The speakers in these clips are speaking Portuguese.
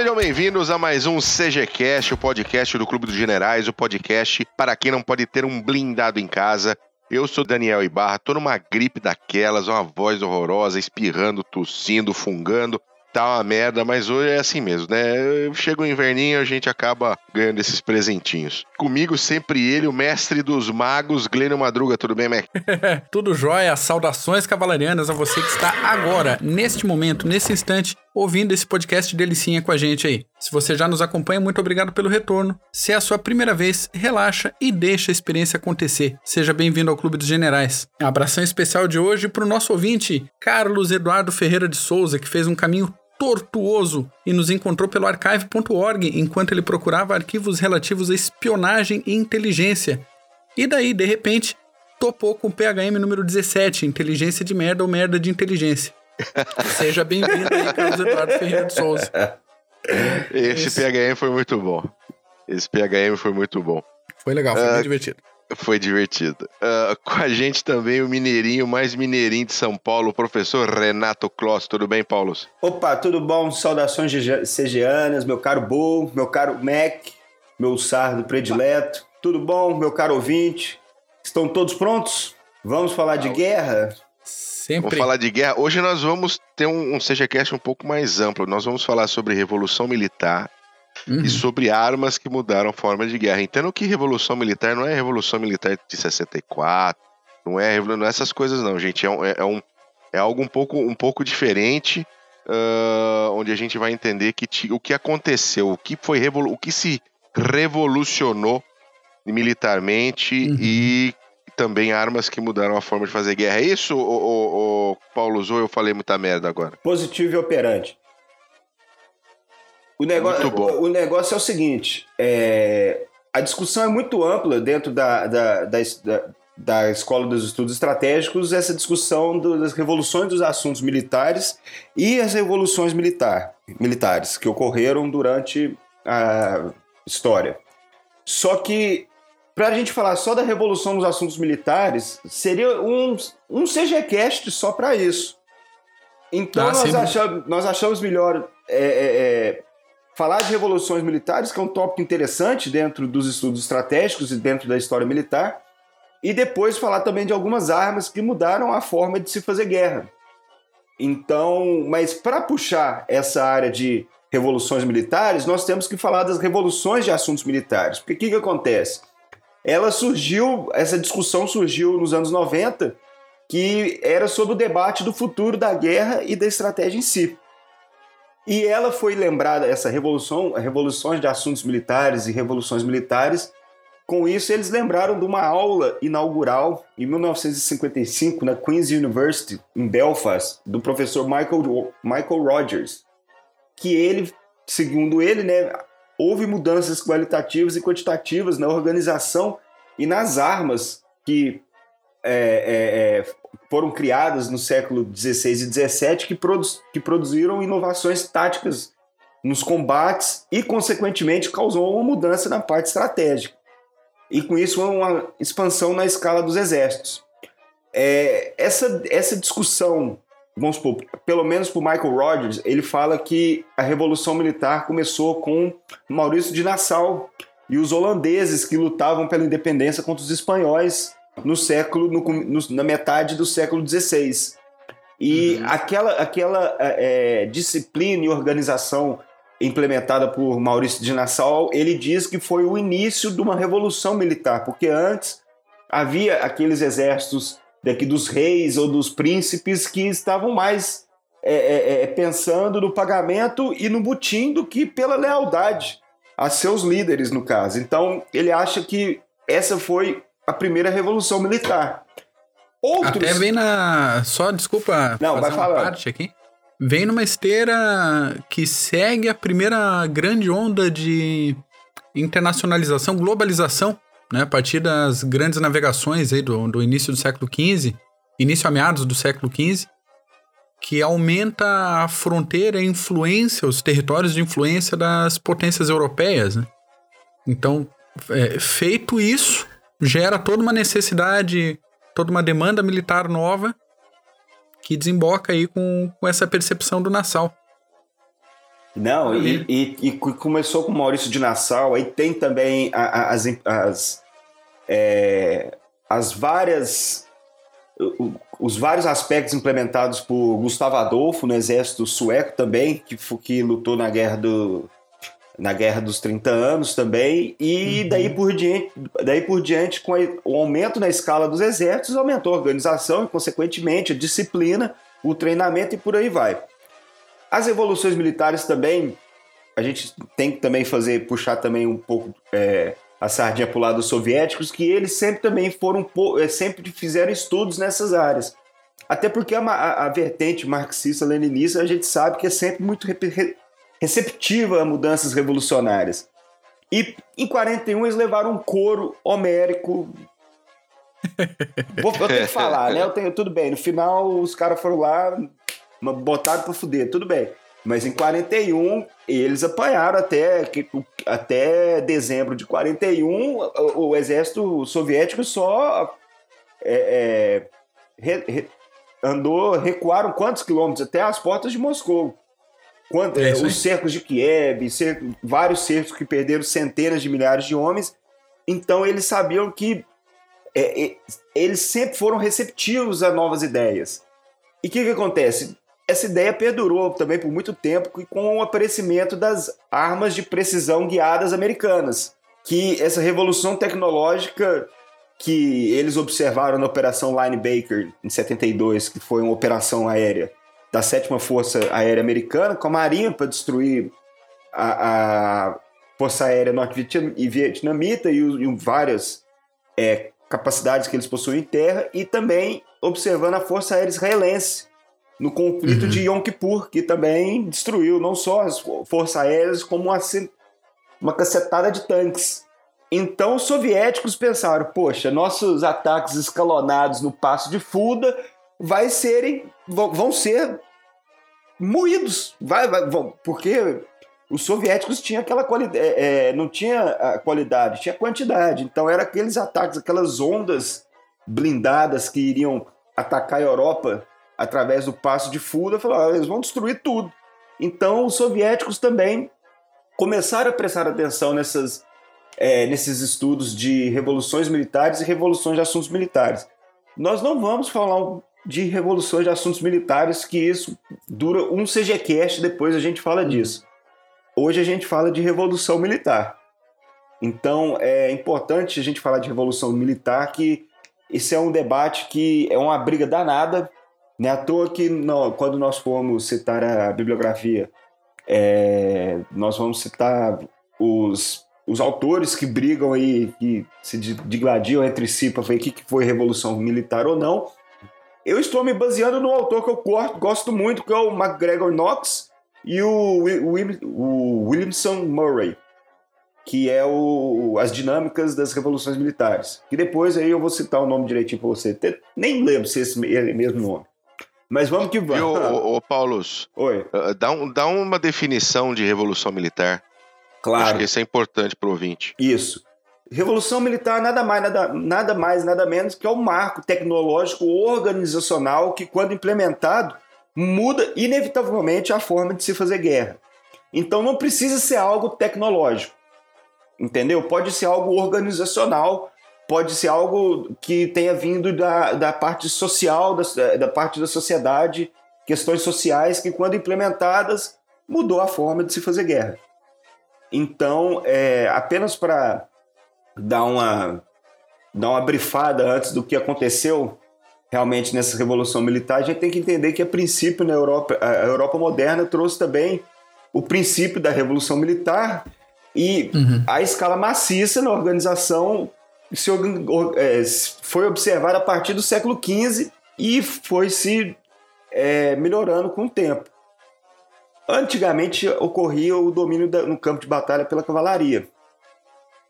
Sejam bem-vindos a mais um CGCast, o podcast do Clube dos Generais, o podcast para quem não pode ter um blindado em casa. Eu sou Daniel Ibarra, tô numa gripe daquelas, uma voz horrorosa, espirrando, tossindo, fungando tá uma merda, mas hoje é assim mesmo, né? Chega o inverninho, a gente acaba ganhando esses presentinhos. Comigo sempre ele, o mestre dos magos, Glênio Madruga. Tudo bem, Mac? Tudo jóia. Saudações cavalarianas a você que está agora, neste momento, nesse instante, ouvindo esse podcast delicinha com a gente aí. Se você já nos acompanha, muito obrigado pelo retorno. Se é a sua primeira vez, relaxa e deixa a experiência acontecer. Seja bem-vindo ao Clube dos Generais. Um abração especial de hoje para o nosso ouvinte, Carlos Eduardo Ferreira de Souza, que fez um caminho tortuoso e nos encontrou pelo archive.org enquanto ele procurava arquivos relativos a espionagem e inteligência. E daí, de repente, topou com o PHM número 17, inteligência de merda ou merda de inteligência. Seja bem-vindo aí, Carlos Eduardo Ferreira de Souza. Esse Esse... PHM foi muito bom. Esse PHM foi muito bom. Foi legal, foi uh, bem divertido. Foi divertido. Uh, com a gente também o mineirinho, mais mineirinho de São Paulo, o professor Renato Kloss. Tudo bem, Paulo? Opa, tudo bom? Saudações CGanas, meu caro Bo, meu caro Mac, meu sardo predileto. Tudo bom, meu caro ouvinte? Estão todos prontos? Vamos falar de guerra? Sempre. Vamos falar de guerra. Hoje nós vamos ter um, um CGCast um pouco mais amplo. Nós vamos falar sobre Revolução Militar uhum. e sobre armas que mudaram a forma de guerra. Entendo que revolução militar não é revolução militar de 64, não é, não é essas coisas não, gente. É, um, é, é um, é algo um pouco, um pouco diferente, uh, onde a gente vai entender que o que aconteceu, o que foi o que se revolucionou militarmente uhum. e também armas que mudaram a forma de fazer guerra. É isso, o, o, o Paulo usou? Eu falei muita merda agora. Positivo e operante. O negócio, o, o, negócio é o seguinte: é, a discussão é muito ampla dentro da, da, da, da, Escola dos Estudos Estratégicos, essa discussão do, das revoluções dos assuntos militares e as revoluções militar, militares que ocorreram durante a história. Só que, para a gente falar só da revolução dos assuntos militares, seria um, um CGCast só para isso. Então, ah, nós, achamos, nós achamos melhor. É, é, é falar de revoluções militares, que é um tópico interessante dentro dos estudos estratégicos e dentro da história militar, e depois falar também de algumas armas que mudaram a forma de se fazer guerra. Então, mas para puxar essa área de revoluções militares, nós temos que falar das revoluções de assuntos militares. Porque o que, que acontece? Ela surgiu, essa discussão surgiu nos anos 90, que era sobre o debate do futuro da guerra e da estratégia em si. E ela foi lembrada, essa revolução, revoluções de assuntos militares e revoluções militares, com isso eles lembraram de uma aula inaugural em 1955 na Queen's University, em Belfast, do professor Michael, Michael Rogers, que ele, segundo ele, né, houve mudanças qualitativas e quantitativas na organização e nas armas que é, é, é foram criadas no século XVI e XVII que, produ que produziram inovações táticas nos combates e, consequentemente, causou uma mudança na parte estratégica. E com isso, uma expansão na escala dos exércitos. É, essa, essa discussão, vamos supor, pelo menos por Michael Rogers, ele fala que a Revolução Militar começou com Maurício de Nassau e os holandeses que lutavam pela independência contra os espanhóis no século, no, no, na metade do século XVI. E uhum. aquela, aquela é, é, disciplina e organização implementada por Maurício de Nassau, ele diz que foi o início de uma revolução militar, porque antes havia aqueles exércitos daqui dos reis ou dos príncipes que estavam mais é, é, é pensando no pagamento e no butim do que pela lealdade a seus líderes, no caso. Então, ele acha que essa foi a primeira revolução militar. Outros... Até vem na. Só, desculpa, Não, vai falar. parte aqui. Vem numa esteira que segue a primeira grande onda de internacionalização, globalização, né? A partir das grandes navegações aí do, do início do século XV, início a meados do século XV, que aumenta a fronteira a influência, os territórios de influência das potências europeias, né? Então, é, feito isso, gera toda uma necessidade, toda uma demanda militar nova que desemboca aí com, com essa percepção do Nassau. Não, e, e, e, começou com Maurício de Nassau, aí tem também as, as, é, as várias os vários aspectos implementados por Gustavo Adolfo no exército sueco também, que, que lutou na guerra do na guerra dos 30 anos também, e uhum. daí por diante, daí por diante com o aumento na escala dos exércitos, aumentou a organização e consequentemente a disciplina, o treinamento e por aí vai. As revoluções militares também, a gente tem que também fazer, puxar também um pouco é, a sardinha para o lado dos soviéticos, que eles sempre também foram, é, sempre fizeram estudos nessas áreas. Até porque a, a, a vertente marxista-leninista a gente sabe que é sempre muito re, receptiva a mudanças revolucionárias. E em 41 eles levaram um coro homérico. Vou, eu tenho que falar, né? Eu tenho, tudo bem. No final, os caras foram lá, botaram pra fuder, tudo bem. Mas em 41, eles apanharam até, até dezembro de 41, o, o exército soviético só é, é, re, re, andou, recuaram quantos quilômetros? Até as portas de Moscou. Quanto, é os cercos de Kiev, cerco, vários cercos que perderam centenas de milhares de homens. Então eles sabiam que é, é, eles sempre foram receptivos a novas ideias. E o que, que acontece? essa ideia perdurou também por muito tempo com o aparecimento das armas de precisão guiadas americanas, que essa revolução tecnológica que eles observaram na Operação Linebacker em 72, que foi uma operação aérea da sétima força aérea americana com a marinha para destruir a, a força aérea norte-vietnamita e, e várias é, capacidades que eles possuem em terra e também observando a força aérea israelense no conflito uhum. de Yom Kippur, que também destruiu não só as forças aéreas, como uma, uma cacetada de tanques. Então os soviéticos pensaram, poxa, nossos ataques escalonados no Passo de Fulda vai serem, vão ser moídos, vai, vai, vão, porque os soviéticos tinham aquela qualidade, é, é, não tinha a qualidade, tinha quantidade. Então era aqueles ataques, aquelas ondas blindadas que iriam atacar a Europa através do passo de Fulda, falaram, ah, eles vão destruir tudo. Então os soviéticos também começaram a prestar atenção nessas, é, nesses estudos de revoluções militares e revoluções de assuntos militares. Nós não vamos falar de revoluções de assuntos militares, que isso dura um CGCast, depois a gente fala disso. Hoje a gente fala de revolução militar. Então é importante a gente falar de revolução militar, que esse é um debate que é uma briga danada não é à toa que no, quando nós formos citar a bibliografia, é, nós vamos citar os, os autores que brigam aí, que se digladiam entre si para ver o que foi revolução militar ou não. Eu estou me baseando no autor que eu gosto muito, que é o MacGregor Knox e o, o, o Williamson Murray, que é o, as dinâmicas das revoluções militares. Que depois aí eu vou citar o nome direitinho para você. Nem lembro se é esse mesmo nome. Mas vamos que vamos. Ô, ô, Paulos. Oi. Uh, dá, um, dá uma definição de revolução militar. Claro. Acho que isso é importante para o ouvinte. Isso. Revolução militar nada mais, nada, nada mais, nada menos que é o um marco tecnológico organizacional que, quando implementado, muda inevitavelmente a forma de se fazer guerra. Então não precisa ser algo tecnológico. Entendeu? Pode ser algo organizacional pode ser algo que tenha vindo da, da parte social, da, da parte da sociedade, questões sociais que, quando implementadas, mudou a forma de se fazer guerra. Então, é, apenas para dar uma, dar uma brifada antes do que aconteceu realmente nessa revolução militar, a gente tem que entender que, a princípio, na Europa, a Europa moderna trouxe também o princípio da revolução militar e uhum. a escala maciça na organização se, é, foi observado a partir do século XV e foi se é, melhorando com o tempo. Antigamente ocorria o domínio da, no campo de batalha pela cavalaria.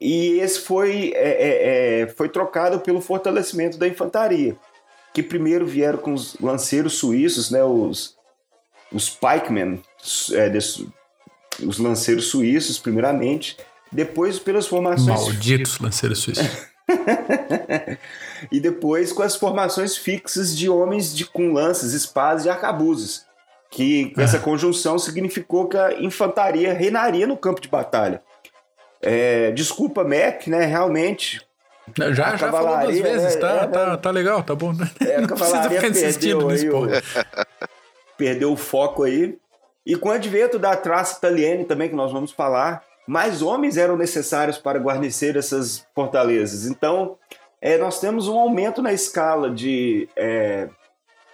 E esse foi, é, é, é, foi trocado pelo fortalecimento da infantaria, que primeiro vieram com os lanceiros suíços, né, os, os pikemen, é, desse, os lanceiros suíços, primeiramente, depois pelas formações. Malditos lanceiros suíços. e depois com as formações fixas de homens de, com lanças, espadas e arcabuzes. que essa conjunção significou que a infantaria reinaria no campo de batalha. É, desculpa, Mac, né? Realmente. Já, já falou duas vezes, tá, é, tá, tá legal, tá bom. Né? É, a cavalaria perdeu, aí, o, perdeu o foco aí. E com o advento da traça italiana também, que nós vamos falar, mais homens eram necessários para guarnecer essas fortalezas. Então, é, nós temos um aumento na escala de é,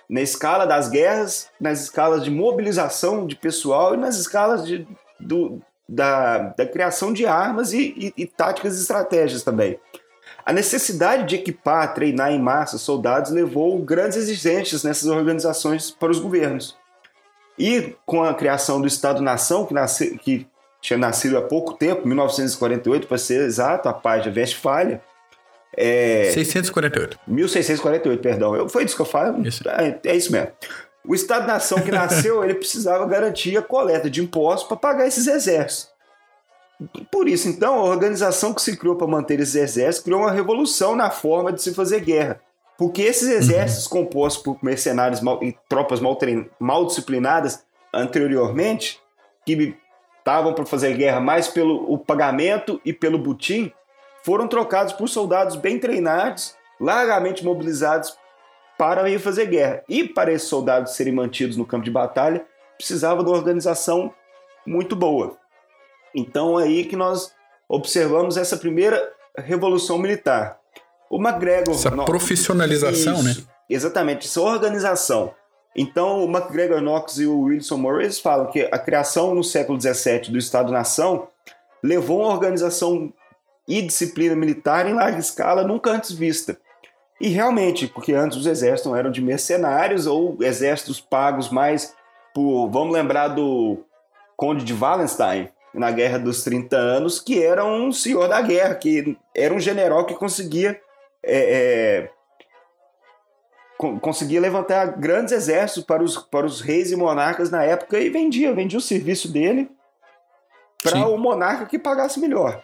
na escala das guerras, nas escalas de mobilização de pessoal e nas escalas de, do, da, da criação de armas e, e, e táticas e estratégias também. A necessidade de equipar, treinar em massa soldados levou grandes exigências nessas organizações para os governos. E com a criação do Estado-nação, que, nasce, que tinha nascido há pouco tempo, 1948 para ser exato, a paz de Westfália. É, 648. 1648, perdão. Eu, foi isso que eu falo? Isso. É, é isso mesmo. O Estado-nação que nasceu, ele precisava garantir a coleta de impostos para pagar esses exércitos. Por isso, então, a organização que se criou para manter esses exércitos criou uma revolução na forma de se fazer guerra. Porque esses exércitos uhum. compostos por mercenários mal, e tropas mal, trein, mal disciplinadas anteriormente, que estavam para fazer guerra mais pelo o pagamento e pelo butim, foram trocados por soldados bem treinados, largamente mobilizados para ir fazer guerra. E para esses soldados serem mantidos no campo de batalha, precisava de uma organização muito boa. Então aí que nós observamos essa primeira revolução militar. O McGregor. Essa profissionalização, né? isso, né? Exatamente, essa organização. Então, o McGregor Knox e o Wilson Morris falam que a criação no século XVII do Estado-nação levou uma organização e disciplina militar em larga escala nunca antes vista. E realmente, porque antes os exércitos eram de mercenários ou exércitos pagos mais por. Vamos lembrar do Conde de Wallenstein, na Guerra dos 30 Anos, que era um senhor da guerra, que era um general que conseguia é, é, conseguia levantar grandes exércitos para os, para os reis e monarcas na época e vendia, vendia o serviço dele para o monarca que pagasse melhor.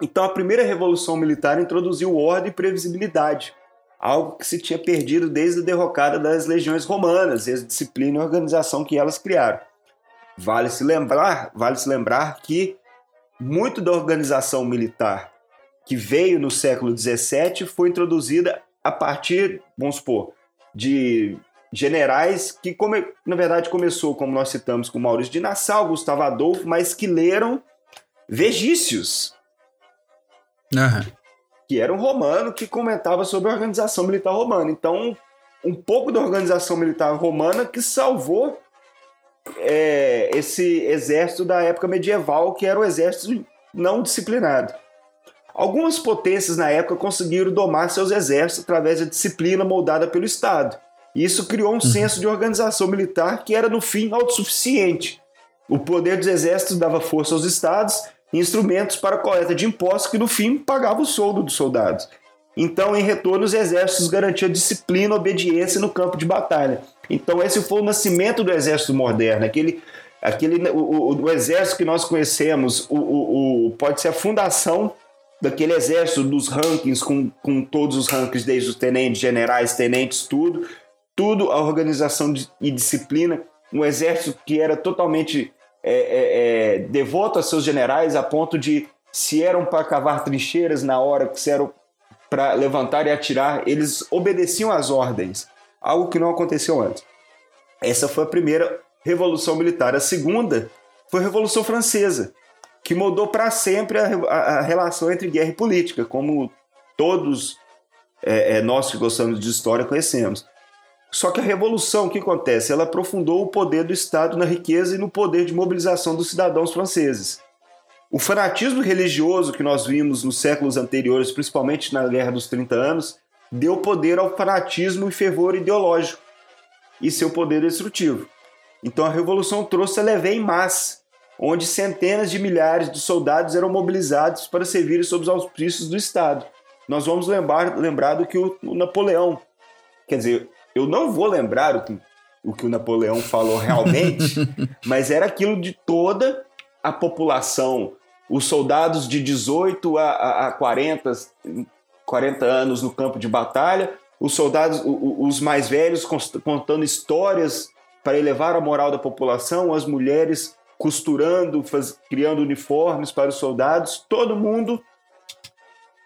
Então a primeira revolução militar introduziu ordem e previsibilidade, algo que se tinha perdido desde a derrocada das legiões romanas e a disciplina e organização que elas criaram. Vale se lembrar, vale se lembrar que muito da organização militar que veio no século XVII foi introduzida a partir, vamos supor, de generais que, na verdade, começou, como nós citamos, com Maurício de Nassau, Gustavo Adolfo, mas que leram vegícios. Uhum. Que era um romano que comentava sobre a organização militar romana. Então, um pouco da organização militar romana que salvou é, esse exército da época medieval, que era o exército não disciplinado. Algumas potências na época conseguiram domar seus exércitos através da disciplina moldada pelo Estado. E isso criou um uhum. senso de organização militar que era, no fim, autossuficiente. O poder dos exércitos dava força aos estados instrumentos para coleta de impostos que, no fim, pagava o soldo dos soldados. Então, em retorno, os exércitos garantiam disciplina e obediência no campo de batalha. Então, esse foi o nascimento do exército moderno, aquele, aquele, o, o, o exército que nós conhecemos, o, o, pode ser a fundação daquele exército dos rankings, com, com todos os rankings, desde os tenentes, generais, tenentes, tudo, tudo a organização de, e disciplina, um exército que era totalmente é, é, é, devoto a seus generais, a ponto de, se eram para cavar trincheiras na hora, se eram para levantar e atirar, eles obedeciam às ordens, algo que não aconteceu antes. Essa foi a primeira revolução militar. A segunda foi a Revolução Francesa, que mudou para sempre a, a, a, relação entre guerra e política, como todos é, é, nós que gostamos de história conhecemos. Só que a revolução, o que acontece? Ela aprofundou o poder do Estado na riqueza e no poder de mobilização dos cidadãos franceses. O fanatismo religioso que nós vimos nos séculos anteriores, principalmente na Guerra dos 30 Anos, deu poder ao fanatismo e fervor ideológico e seu poder destrutivo. Então a revolução trouxe a levée em massa, onde centenas de milhares de soldados eram mobilizados para servirem sob os auspícios do Estado. Nós vamos lembrar, lembrar do que o Napoleão. Quer dizer, eu não vou lembrar o que o, que o Napoleão falou realmente, mas era aquilo de toda a população. Os soldados de 18 a, a, a 40, 40 anos no campo de batalha, os soldados, os mais velhos contando histórias para elevar a moral da população, as mulheres costurando, faz, criando uniformes para os soldados, todo mundo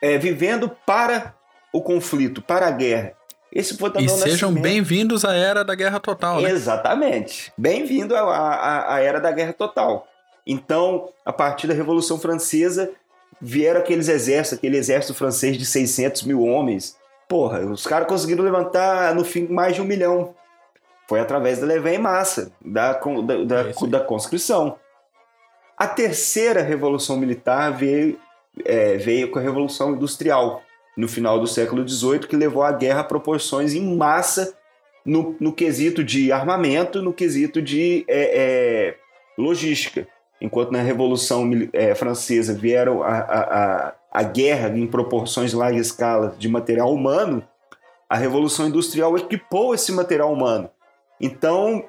é, vivendo para o conflito, para a guerra. Esse foi também e sejam bem-vindos à era da guerra total, né? Exatamente. Bem-vindo à, à, à era da guerra total. Então, a partir da Revolução Francesa, vieram aqueles exércitos, aquele exército francês de 600 mil homens. Porra, os caras conseguiram levantar no fim mais de um milhão. Foi através da levée em massa, da, da, da, é da conscrição. A terceira revolução militar veio, é, veio com a Revolução Industrial, no final do século XVIII, que levou a guerra a proporções em massa no, no quesito de armamento, no quesito de é, é, logística enquanto na Revolução é, Francesa vieram a, a, a, guerra em proporções de larga escala de material humano, a Revolução Industrial equipou esse material humano. Então,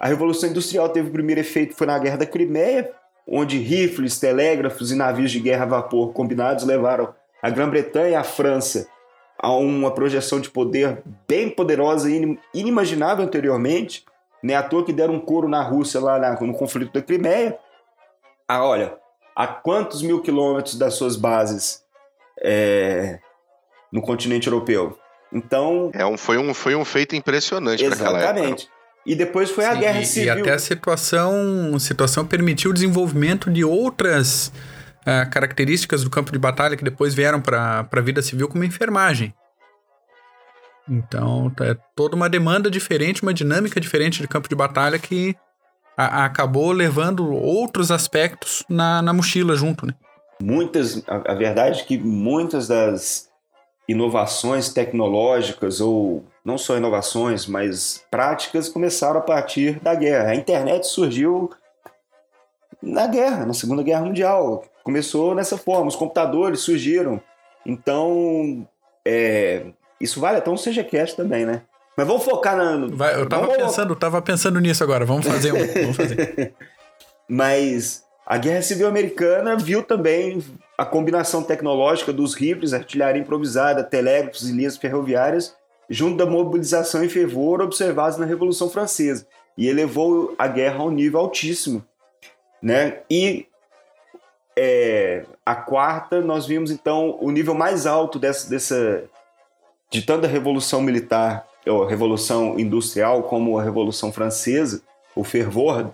a Revolução Industrial teve o primeiro efeito foi na Guerra da Crimeia, onde rifles, telégrafos e navios de guerra a vapor combinados levaram a Grã-Bretanha e a França a uma projeção de poder bem poderosa e inimaginável anteriormente. Não é à toa que deram um couro na Rússia lá no conflito da Crimeia a, olha, a quantos mil quilômetros das suas bases é, no continente europeu. Então. É um, foi, um, foi um feito impressionante para aquela época. Exatamente. E depois foi Sim, a guerra civil. E até a situação, a situação permitiu o desenvolvimento de outras uh, características do campo de batalha que depois vieram para a vida civil, como enfermagem. Então, é toda uma demanda diferente, uma dinâmica diferente de campo de batalha que a, acabou levando outros aspectos na, na mochila junto, né? Muitas, a, a verdade é que muitas das inovações tecnológicas ou não só inovações, mas práticas começaram a partir da guerra. A internet surgiu na guerra, na Segunda Guerra Mundial. Começou nessa forma, os computadores surgiram. Então, é, isso vale até um CGCast também, né? Mas vamos focar na. Vai, eu tava vamos... pensando, tava pensando nisso agora. Vamos fazer um. vamos fazer. Mas a Guerra Civil Americana viu também a combinação tecnológica dos rifles, artilharia improvisada, telégrafos e linhas ferroviárias, junto da mobilização e fervor observados na Revolução Francesa, e elevou a guerra a um nível altíssimo. Né? E é, a quarta, nós vimos então o nível mais alto dessa, dessa de tanto a Revolução Militar a Revolução Industrial como a Revolução Francesa, o fervor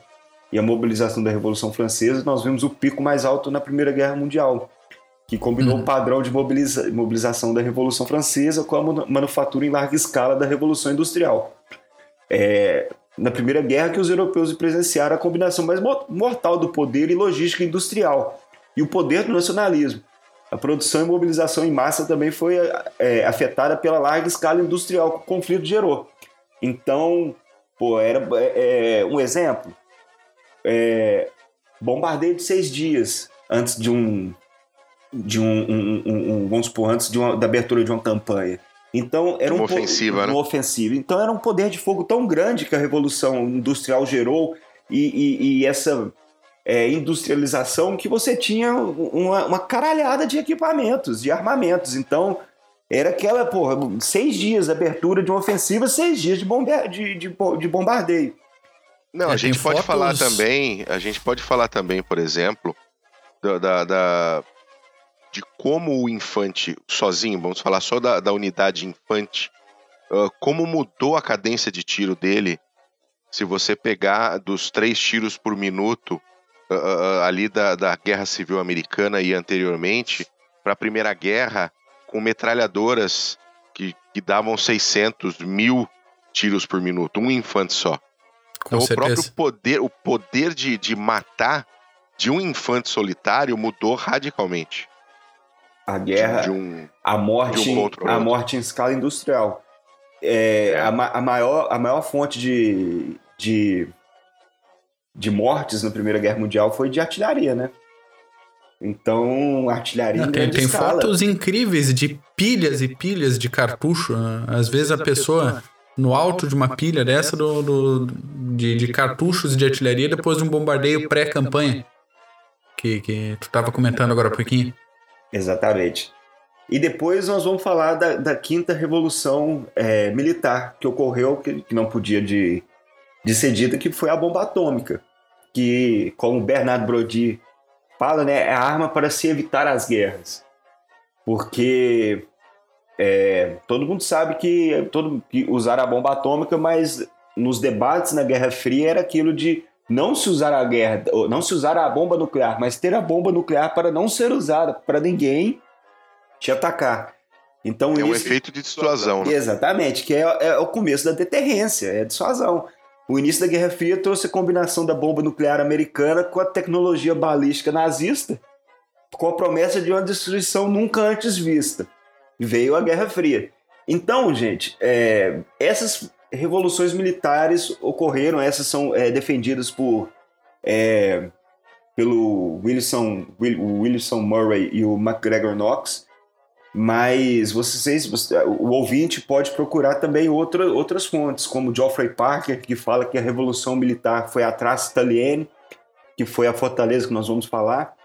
e a mobilização da Revolução Francesa, nós vimos o pico mais alto na Primeira Guerra Mundial, que combinou uhum. o padrão de mobiliza mobilização da Revolução Francesa com a manufatura em larga escala da Revolução Industrial. É, na Primeira Guerra que os europeus presenciaram a combinação mais mortal do poder e logística industrial e o poder do nacionalismo. A produção e mobilização em massa também foi é, afetada pela larga escala industrial que o conflito gerou. Então, pô, era é, um exemplo. É, bombardeio de seis dias antes de um de um, um, um vamos supor antes de uma, da abertura de uma campanha. Então era uma um ofensiva, né? uma ofensiva. Então era um poder de fogo tão grande que a revolução industrial gerou e, e, e essa é, industrialização que você tinha uma, uma caralhada de equipamentos, de armamentos. Então, era aquela, porra, seis dias de abertura de uma ofensiva, seis dias de, bombe de, de, de bombardeio. Não, é, a gente pode fotos... falar também, a gente pode falar também, por exemplo, da, da, da, de como o infante sozinho, vamos falar só da, da unidade infante, uh, como mudou a cadência de tiro dele. Se você pegar dos três tiros por minuto uh, ali da, da Guerra Civil Americana e anteriormente para a Primeira Guerra com metralhadoras que, que davam 600 mil tiros por minuto, um infante só. Com então certeza. o próprio poder, o poder de, de matar de um infante solitário mudou radicalmente. A guerra, de um, a morte, um a morte em escala industrial. É, é. A, a, maior, a maior fonte de, de de mortes na Primeira Guerra Mundial foi de artilharia, né? Então, artilharia Não, tem, tem fotos incríveis de pilhas e pilhas de cartucho. Né? Às vezes a pessoa no alto de uma pilha dessa do, do de, de, cartuchos de artilharia depois de um bombardeio pré-campanha que, que tu estava comentando agora há pouquinho. Exatamente. E depois nós vamos falar da, da quinta revolução é, militar que ocorreu, que, que não podia de de ser dita, que foi a bomba atômica, que, como Bernard Brody fala, né, é a arma para se evitar as guerras. Porque é, todo mundo sabe que, todo, que usar a bomba atômica, mas nos debates na Guerra Fria era aquilo de não se usar a guerra, não se usar a bomba nuclear, mas ter a bomba nuclear para não ser usada, para ninguém te atacar. Então, é um efeito de dissuasão. Né? Exatamente, que é, é, o começo da deterrência, é a dissuasão. O início da Guerra Fria trouxe a combinação da bomba nuclear americana com a tecnologia balística nazista, com a promessa de uma destruição nunca antes vista. Veio a Guerra Fria. Então, gente, é, essas revoluções militares ocorreram, essas são é, defendidas por é, pelo Wilson, Will, Wilson Murray e o McGregor Knox, mas vocês, o ouvinte pode procurar também outra, outras fontes, como Geoffrey Parker, que fala que a revolução militar foi a Traça Italienne, que foi a fortaleza que nós vamos falar,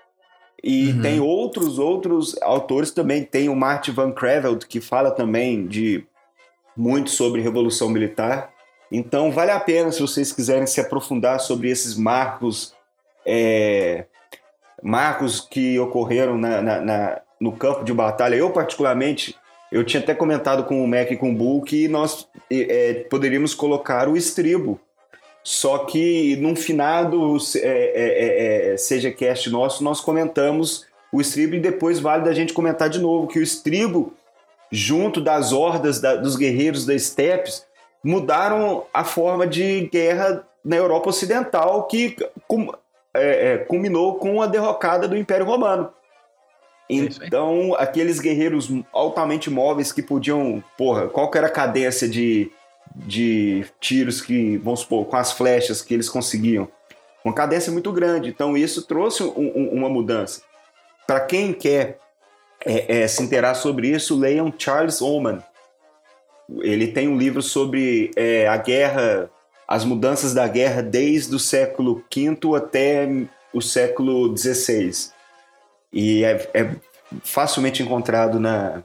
e uhum. tem outros outros autores também, tem o Martin Van Creveld, que fala também de muito sobre Revolução Militar. Então, vale a pena, se vocês quiserem se aprofundar sobre esses marcos, é, marcos que ocorreram na, na, na, no campo de batalha. Eu, particularmente, eu tinha até comentado com o Mac e com o Bull que nós é, poderíamos colocar o estribo. Só que num finado é, é, é, é seja cast nosso, nós comentamos o estribo e depois vale da gente comentar de novo que o estribo junto das hordas da, dos guerreiros da Estepes, mudaram a forma de guerra na Europa Ocidental, que cum, é, é, culminou com a derrocada do Império Romano. É então, aqueles guerreiros altamente móveis que podiam. Porra, qual que era a cadência de, de tiros que, vamos supor, com as flechas que eles conseguiam? Uma cadência muito grande. Então, isso trouxe um, um, uma mudança. Para quem quer é, é, se interar sobre isso, leiam Charles Oman. Ele tem um livro sobre é, a guerra, as mudanças da guerra desde o século V até o século XVI. E é, é facilmente encontrado na,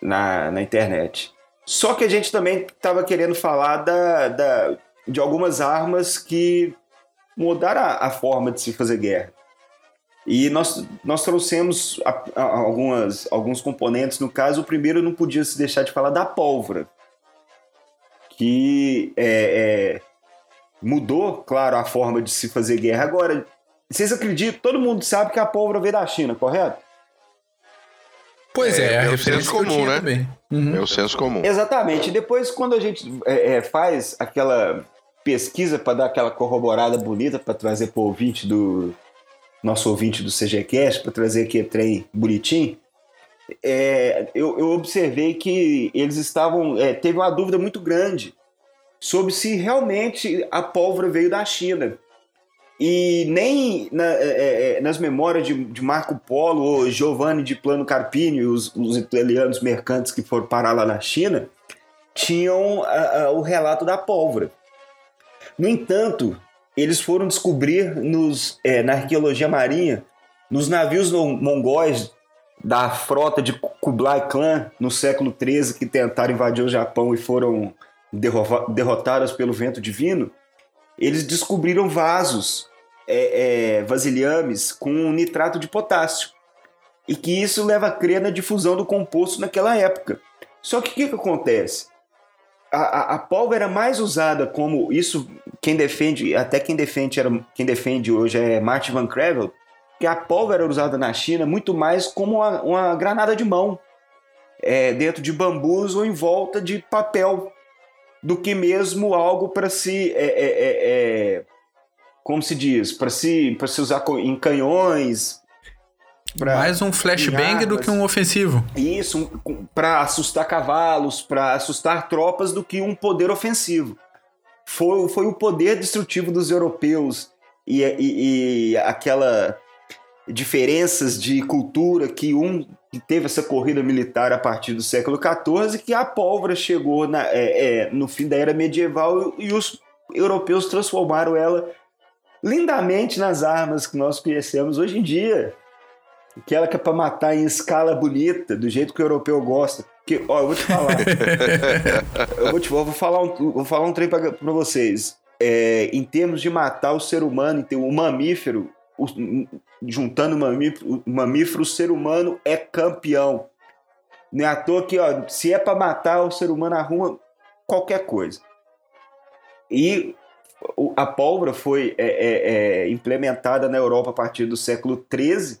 na, na, internet. Só que a gente também estava querendo falar da, da, de algumas armas que mudaram a, a forma de se fazer guerra. E nós, nós trouxemos a, a, algumas, alguns componentes. No caso, o primeiro não podia se deixar de falar da pólvora, que é, é, mudou, claro, a forma de se fazer guerra. Agora, vocês acreditam? Todo mundo sabe que a pólvora veio da China, correto? Pois é, é, é o senso comum, né? Uhum. É o senso comum. Exatamente. Depois, quando a gente é, é faz aquela pesquisa para dar aquela corroborada bonita para trazer para o ouvinte do, nosso ouvinte do CGCast, para trazer aqui trem bonitinho, é, eu, eu, observei que eles estavam. É, teve uma dúvida muito grande sobre se realmente a pólvora veio da China. E nem na, é, é, é nas memórias de, de, Marco Polo ou Giovanni de Plano Carpini, os, os, italianos mercantes que foram parar lá na China, tinham a, a, o relato da pólvora. No entanto, eles foram descobrir nos, é, na arqueologia marinha, nos navios mongóis da frota de Kublai Khan no século XIII que tentaram invadir o Japão e foram derrotados pelo vento divino, eles descobriram vasos, é, é, vasilhames com nitrato de potássio. E que isso leva a crer na difusão do composto naquela época. Só que o que, que acontece? A, a, pólvora mais usada como isso quem defende, até quem defende, era, quem defende hoje é Martin Van Crevel, que a pólvora era usada na China muito mais como uma, uma granada de mão, é, dentro de bambus ou em volta de papel, do que mesmo algo para se, é, é, é, é, como se diz, para se, se usar em canhões, Pra Mais um flashbang do que um ofensivo. Isso, para assustar cavalos, para assustar tropas, do que um poder ofensivo foi, foi o poder destrutivo dos europeus e, e, e aquela diferenças de cultura que um que teve essa corrida militar a partir do século XIV que a pólvora chegou na, é, é, no fim da era medieval e os europeus transformaram ela lindamente nas armas que nós conhecemos hoje em dia. Aquela que é para matar em escala bonita, do jeito que o europeu gosta. Que, ó, eu vou te falar. eu vou te vou falar um, vou falar um trem pra, pra vocês. é, em termos de matar o ser humano, então, o mamífero, o, juntando o mamífero, o mamífero, o ser humano é campeão. Não é à toa que, ó, se é para matar, o ser humano arruma qualquer coisa. E a pólvora foi é, é, é, implementada na Europa a partir do século XIII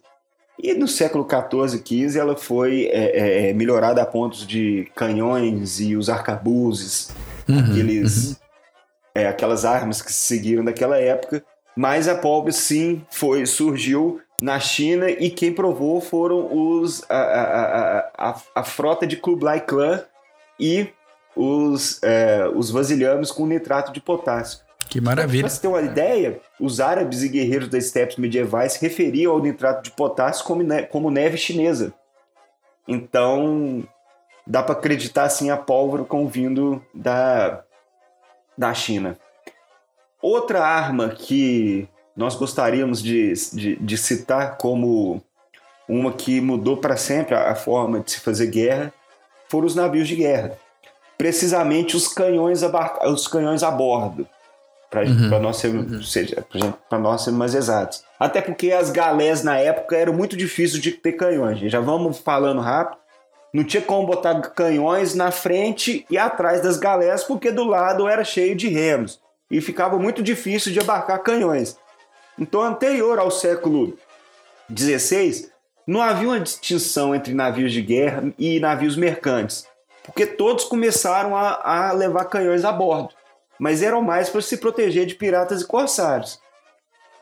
e no século XIV e XV ela foi é, é, melhorada a pontos de canhões e os arcabuzes, uhum, aqueles, uhum. É, aquelas armas que se seguiram daquela época. Mas a pólvora sim foi surgiu na China e quem provou foram os a, a, a, a frota de Kublai Khan e os, é, os vasilhames com nitrato de potássio. Que maravilha. Para você ter uma ideia, os árabes e guerreiros das estepes medievais referiam ao nitrato de potássio como, ne como neve chinesa. Então, dá para acreditar assim a pólvora como vindo da, da China. Outra arma que nós gostaríamos de, de, de citar como uma que mudou para sempre a forma de se fazer guerra foram os navios de guerra. Precisamente os canhões a, os canhões a bordo para uhum. nós, ser, uhum. seja, nós ser mais exatos. Até porque as galés na época eram muito difíceis de ter canhões. Já vamos falando rápido. Não tinha como botar canhões na frente e atrás das galés, porque do lado era cheio de remos. E ficava muito difícil de abarcar canhões. Então, anterior ao século XVI, não havia uma distinção entre navios de guerra e navios mercantes, porque todos começaram a, a levar canhões a bordo mas eram mais para se proteger de piratas e corsários.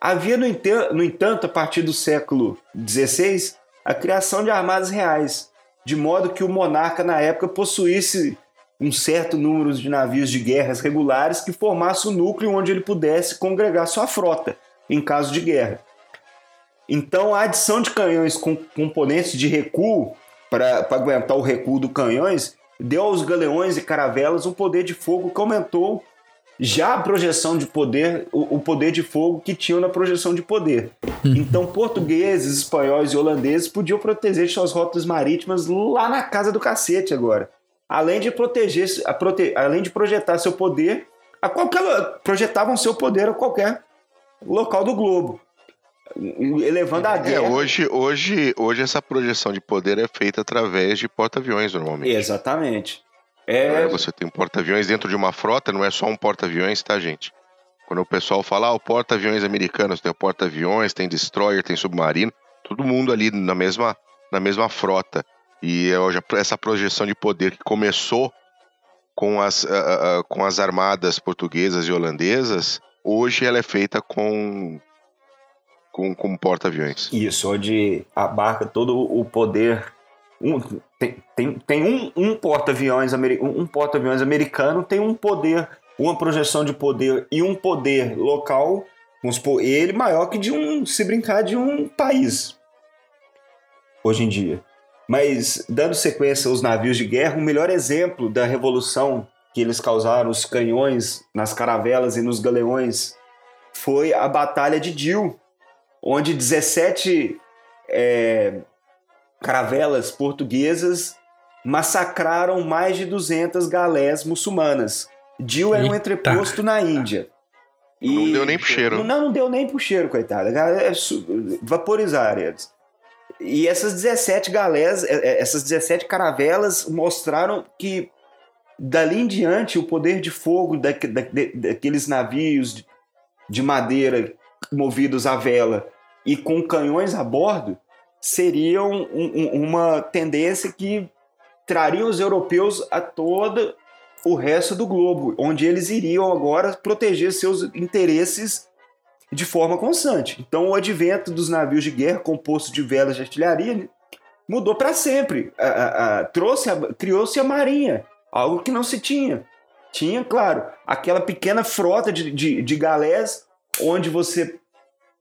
Havia, no, no entanto, a partir do século XVI, a criação de armadas reais, de modo que o monarca na época possuísse um certo número de navios de guerras regulares que formasse um núcleo onde ele pudesse congregar sua frota em caso de guerra. Então, a adição de canhões com componentes de recuo para aguentar o recuo dos canhões deu aos galeões e caravelas um poder de fogo que aumentou já a projeção de poder, o, o, poder de fogo que tinham na projeção de poder. Uhum. Então, portugueses, espanhóis e holandeses podiam proteger suas rotas marítimas lá na casa do cacete agora. Além de proteger, a prote, além de projetar seu poder a qualquer projetavam seu poder a qualquer local do globo. Elevando a é, guerra. É, hoje, hoje, hoje essa projeção de poder é feita através de porta-aviões normalmente. Exatamente. É... Você tem um porta-aviões dentro de uma frota, não é só um porta-aviões, tá, gente? Quando o pessoal fala, ah, o porta-aviões americanos, tem o porta-aviões, tem destroyer, tem submarino, todo mundo ali na mesma, na mesma frota. E hoje essa projeção de poder que começou com as, uh, uh, com as armadas portuguesas e holandesas, hoje ela é feita com com, com porta-aviões. Isso, onde abarca todo o poder um, tem, tem, tem um, um porta-aviões um porta-aviões americano tem um poder, uma projeção de poder e um poder local, vamos supor, ele maior que de um, se brincar, de um país hoje em dia. Mas, dando sequência aos navios de guerra, o melhor exemplo da revolução que eles causaram, os canhões nas caravelas e nos galeões, foi a Batalha de Dil, onde 17 é, caravelas portuguesas massacraram mais de 200 galés muçulmanas. Dil era um entreposto na Índia. E não deu nem pro cheiro. Não, não deu nem pro cheiro, coitado. É vaporizaram eles. E essas 17 galés, é, é, essas 17 caravelas mostraram que dali em diante o poder de fogo da, da, daqueles navios de madeira movidos à vela e com canhões a bordo seriam um, um, uma tendência que traria os europeus a todo o resto do globo, onde eles iriam agora proteger seus interesses de forma constante. Então, o advento dos navios de guerra compostos de velas de artilharia mudou para sempre. A, a, a, trouxe, criou-se a marinha, algo que não se tinha. Tinha, claro, aquela pequena frota de, de, de galés onde você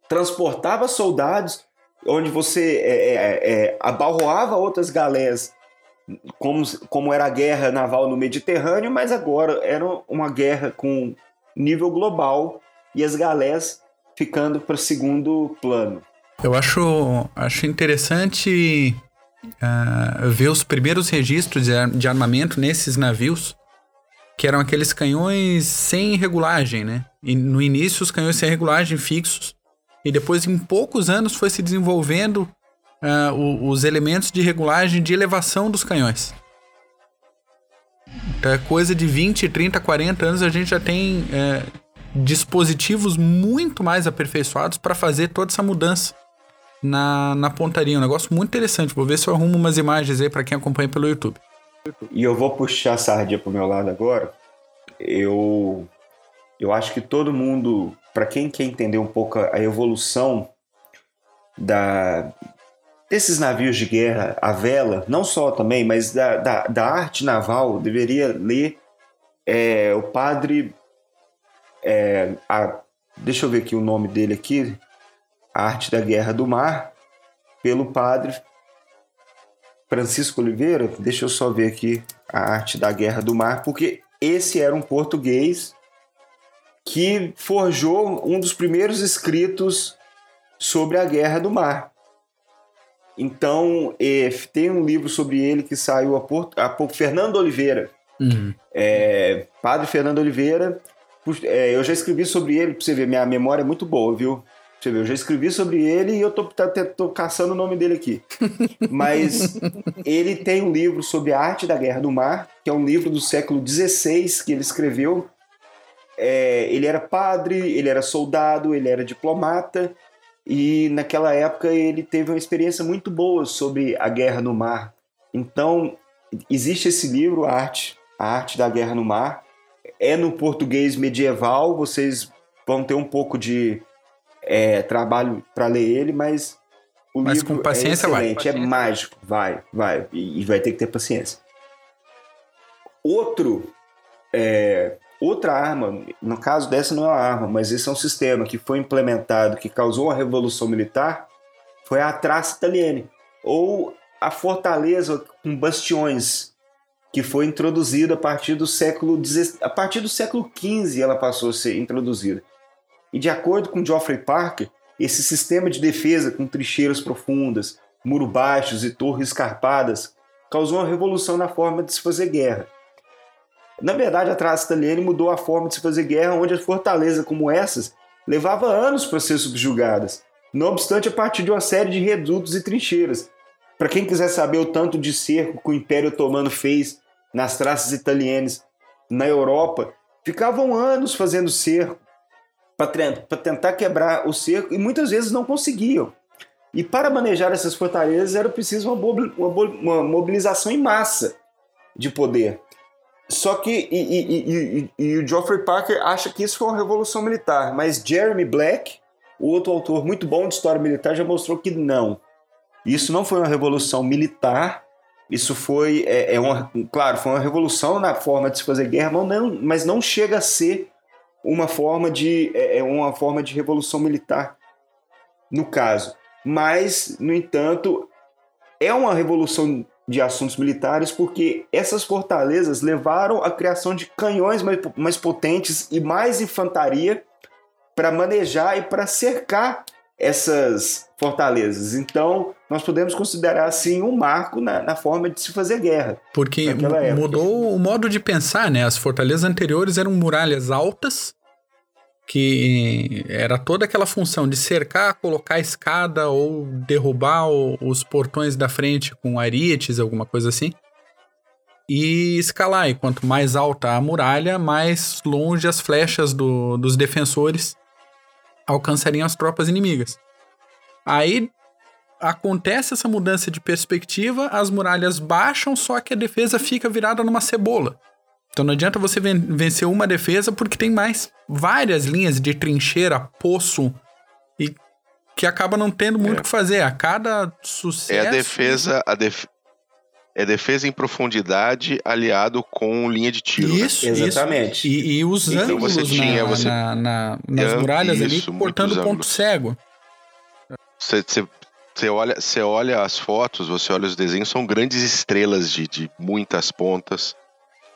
transportava soldados onde você é, é, é, abalroava outras galés, como, como era a guerra naval no Mediterrâneo, mas agora era uma guerra com nível global e as galés ficando para segundo plano. Eu acho, acho interessante uh, ver os primeiros registros de, de armamento nesses navios, que eram aqueles canhões sem regulagem, né? E no início, os canhões sem regulagem fixos, e depois, em poucos anos, foi se desenvolvendo uh, os elementos de regulagem de elevação dos canhões. Então, é coisa de 20, 30, 40 anos, a gente já tem é, dispositivos muito mais aperfeiçoados para fazer toda essa mudança na, na pontaria. Um negócio muito interessante. Vou ver se eu arrumo umas imagens aí para quem acompanha pelo YouTube. E eu vou puxar a sardinha pro meu lado agora. Eu, eu acho que todo mundo, para quem quer entender um pouco a evolução da, desses navios de guerra a vela, não só também, mas da, da, da arte naval, deveria ler é, o padre. É, a, deixa eu ver aqui o nome dele aqui. A Arte da Guerra do Mar, pelo padre Francisco Oliveira, deixa eu só ver aqui a arte da Guerra do Mar, porque esse era um português que forjou um dos primeiros escritos sobre a Guerra do Mar. Então, é, tem um livro sobre ele que saiu há pouco, Fernando Oliveira. Uhum. É, Padre Fernando Oliveira. É, eu já escrevi sobre ele, pra você ver, minha memória é muito boa, viu? Você vê, eu já escrevi sobre ele e eu tô, tô, tô caçando o nome dele aqui. Mas ele tem um livro sobre a arte da guerra do mar, que é um livro do século XVI que ele escreveu. É, ele era padre, ele era soldado, ele era diplomata e naquela época ele teve uma experiência muito boa sobre a guerra no mar. Então existe esse livro, a arte, a arte da guerra no mar. É no português medieval, vocês vão ter um pouco de é, trabalho para ler ele, mas o mas livro com paciência é excelente, vai. é mágico, vai, vai, e, e, vai ter que ter paciência. Outro, é, outra arma, no caso dessa não é uma arma, mas esse é um sistema que foi implementado, que causou uma revolução militar, foi a Traça Italiana, ou a fortaleza com bastiões, que foi introduzida a partir do século a partir do século XV ela passou a ser introduzida. E de acordo com Geoffrey Parker, esse sistema de defesa com trincheiras profundas, muros baixos e torres escarpadas causou uma revolução na forma de se fazer guerra. Na verdade, a Traça Italiana mudou a forma de se fazer guerra, onde as fortalezas como essas levava anos para ser subjugadas, não obstante a partir de uma série de redutos e trincheiras. Para quem quiser saber o tanto de cerco que o Império Otomano fez nas traças italianas na Europa, ficavam anos fazendo cerco, para tentar quebrar o cerco e muitas vezes não conseguiam. E para manejar essas fortalezas era preciso uma, uma mobilização em massa de poder. Só que e, e, e, e, o Geoffrey Parker acha que isso foi uma revolução militar, mas Jeremy Black, o outro autor muito bom de história militar, já mostrou que não. Isso não foi uma revolução militar, isso foi, é, é uma, claro, foi uma revolução na forma de se fazer guerra, mas não, mas não chega a ser uma forma de é, é, uma forma de revolução militar no caso mas no entanto é uma revolução de assuntos militares porque essas fortalezas levaram à criação de canhões mais, mais potentes e mais infantaria para manejar e para cercar essas fortalezas. Então, nós podemos considerar assim um marco na, na forma de se fazer guerra. Porque mudou o modo de pensar, né? As fortalezas anteriores eram muralhas altas, que era toda aquela função de cercar, colocar escada ou derrubar o, os portões da frente com arietes, alguma coisa assim. E escalar, e quanto mais alta a muralha, mais longe as flechas do, dos defensores alcançariam as tropas inimigas. Aí acontece essa mudança de perspectiva, as muralhas baixam, só que a defesa fica virada numa cebola. Então não adianta você vencer uma defesa porque tem mais várias linhas de trincheira, poço e que acaba não tendo muito o é. que fazer. A cada sucesso. É a defesa, a def... é defesa em profundidade aliado com linha de tiro. Né? Isso, né? exatamente. Isso. E, e os então ângulos você tinha, na, você... na, na, nas muralhas isso, ali cortando ponto cego. Você, você, você, olha, você olha as fotos, você olha os desenhos, são grandes estrelas de, de muitas pontas.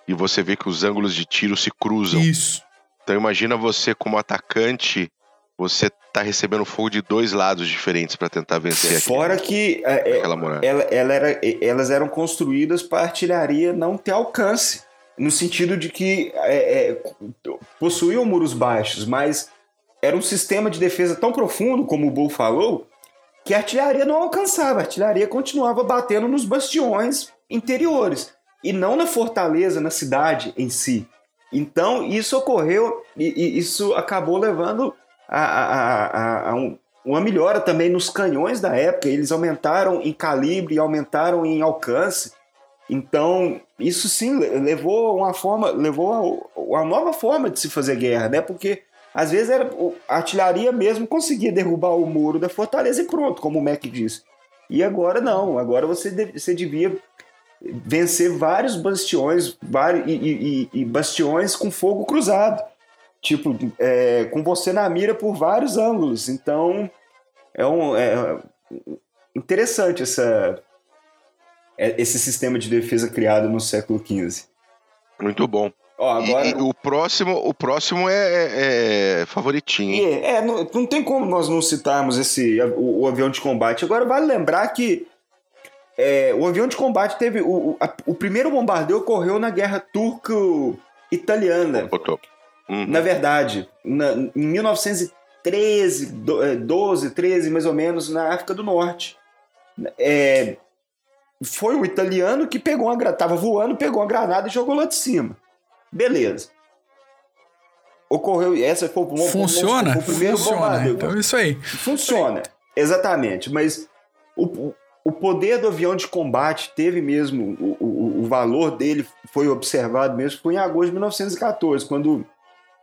E você vê que os ângulos de tiro se cruzam. Isso. Então imagina você como atacante, você tá recebendo fogo de dois lados diferentes para tentar vencer Fora que é, é ela, ela era, elas eram construídas para artilharia não ter alcance. no sentido de que é, é, possuíam muros baixos, mas era um sistema de defesa tão profundo, como o Bull falou, que a artilharia não alcançava. A artilharia continuava batendo nos bastiões interiores e não na fortaleza, na cidade em si. Então, isso ocorreu e, isso acabou levando a, a, a, a um, uma melhora também nos canhões da época. Eles aumentaram em calibre, aumentaram em alcance. Então, isso sim levou uma forma, levou uma nova forma de se fazer guerra, né? Porque às vezes era a artilharia mesmo conseguia derrubar o muro da fortaleza e pronto, como o Mac disse. E agora não, agora você, você devia vencer vários bastiões vários, e, e, e bastiões com fogo cruzado. Tipo, é, com você na mira por vários ângulos. Então, é, um, é interessante essa, é, esse sistema de defesa criado no século XV. Muito bom. Ó, agora... E, e o próximo, o próximo é, é, é favoritinho. É, é não, não, tem como nós não citarmos esse o, o, avião de combate. Agora vale lembrar que é, o avião de combate teve o, a, o primeiro bombardeio ocorreu na Guerra Turco-Italiana. Uhum. Na verdade, na, em 1913, 12, 13 mais ou menos, na África do Norte. É, foi o italiano que pegou uma tava voando, pegou uma granada e jogou lá de cima. Beleza. Ocorreu, essa foi o Funciona? Foi o primeiro Funciona. bombardeio. Então isso aí. Funciona, exatamente. Mas o, o poder do avião de combate teve mesmo, o, o, o valor dele foi observado mesmo, foi em agosto de 1914, quando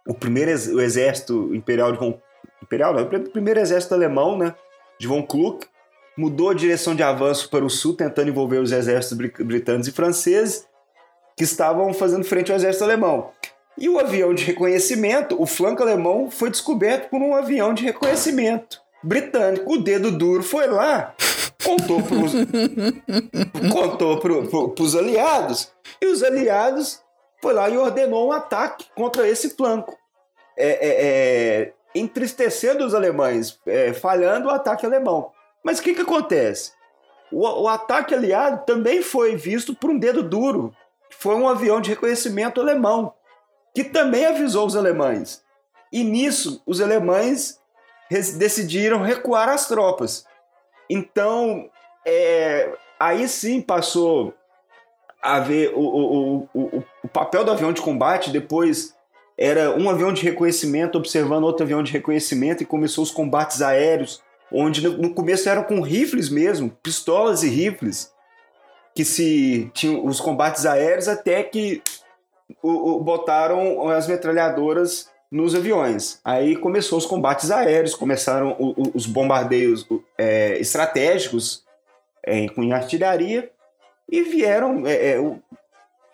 o primeiro o exército imperial de von imperial, não, o primeiro exército alemão, né, de von Kluck, mudou a direção de avanço para o sul, tentando envolver os exércitos britânicos e franceses, que estavam fazendo frente ao exército alemão. E o avião de reconhecimento, o flanco alemão, foi descoberto por um avião de reconhecimento britânico. O dedo duro foi lá, contou para contou pro, pro, aliados, e os aliados foi lá e ordenou um ataque contra esse flanco. É, é, é, entristecendo os alemães, é, falhando o ataque alemão. Mas o que, que acontece? O, o ataque aliado também foi visto por um dedo duro foi um avião de reconhecimento alemão, que também avisou os alemães. E nisso, os alemães decidiram recuar as tropas. Então, é, aí sim passou a ver o, o, o, o, papel do avião de combate. Depois era um avião de reconhecimento observando outro avião de reconhecimento e começou os combates aéreos, onde no começo eram com rifles mesmo, pistolas e rifles que se tinham os combates aéreos até que o, o, botaram as metralhadoras nos aviões. Aí começou os combates aéreos, começaram o, os bombardeios é, estratégicos é, com artilharia e vieram. É, é